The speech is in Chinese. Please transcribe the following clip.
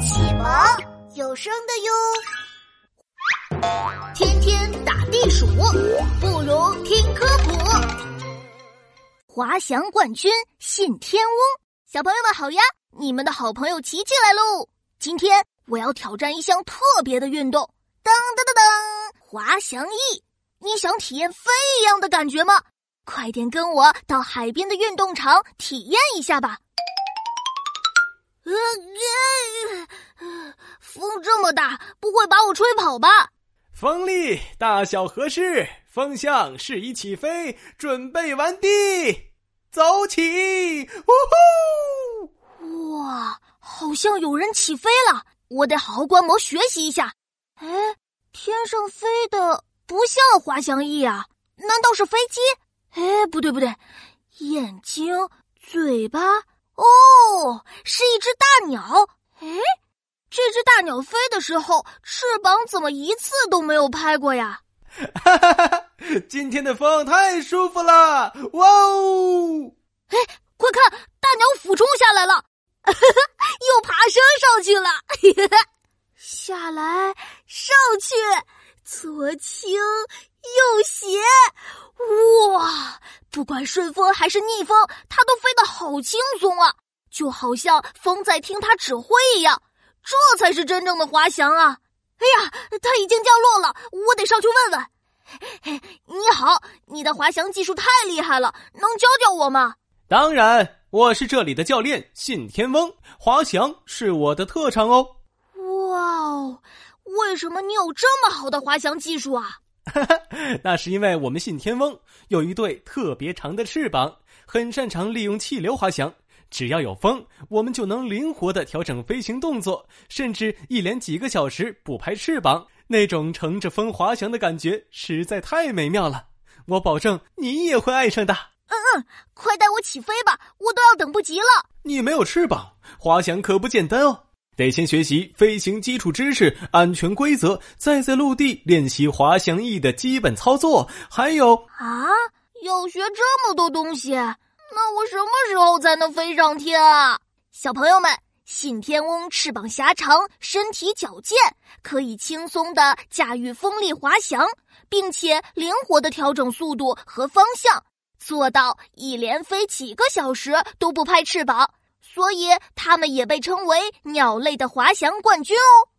启蒙有声的哟。天天打地鼠，不如听科普。滑翔冠军信天翁，小朋友们好呀！你们的好朋友琪琪来喽。今天我要挑战一项特别的运动，噔噔噔噔，滑翔翼。你想体验飞一样的感觉吗？快点跟我到海边的运动场体验一下吧！呃，这么大，不会把我吹跑吧？风力大小合适，风向适宜起飞，准备完毕，走起！呜呼！哇，好像有人起飞了，我得好好观摩学习一下。哎，天上飞的不像滑翔翼啊，难道是飞机？哎，不对不对，眼睛、嘴巴，哦，是一只大鸟。哎，这只大鸟飞的时候，翅膀怎么一次都没有拍过呀？哈哈哈哈！今天的风太舒服了，哇哦！哎，快看，大鸟俯冲下来了，哈哈，又爬升上去了，下来，上去，左倾右斜。哇，不管顺风还是逆风，它都飞得好轻松啊，就好像风在听它指挥一样。这才是真正的滑翔啊！哎呀，它已经降落了，我得上去问问。你好，你的滑翔技术太厉害了，能教教我吗？当然，我是这里的教练信天翁，滑翔是我的特长哦。哇哦，为什么你有这么好的滑翔技术啊？哈哈，那是因为我们信天翁有一对特别长的翅膀，很擅长利用气流滑翔。只要有风，我们就能灵活的调整飞行动作，甚至一连几个小时不拍翅膀，那种乘着风滑翔的感觉实在太美妙了。我保证你也会爱上的。嗯嗯，快带我起飞吧，我都要等不及了。你没有翅膀，滑翔可不简单哦。得先学习飞行基础知识、安全规则，再在陆地练习滑翔翼的基本操作。还有啊，要学这么多东西，那我什么时候才能飞上天啊？小朋友们，信天翁翅膀狭长，身体矫健，可以轻松的驾驭风力滑翔，并且灵活的调整速度和方向，做到一连飞几个小时都不拍翅膀。所以，它们也被称为鸟类的滑翔冠军哦。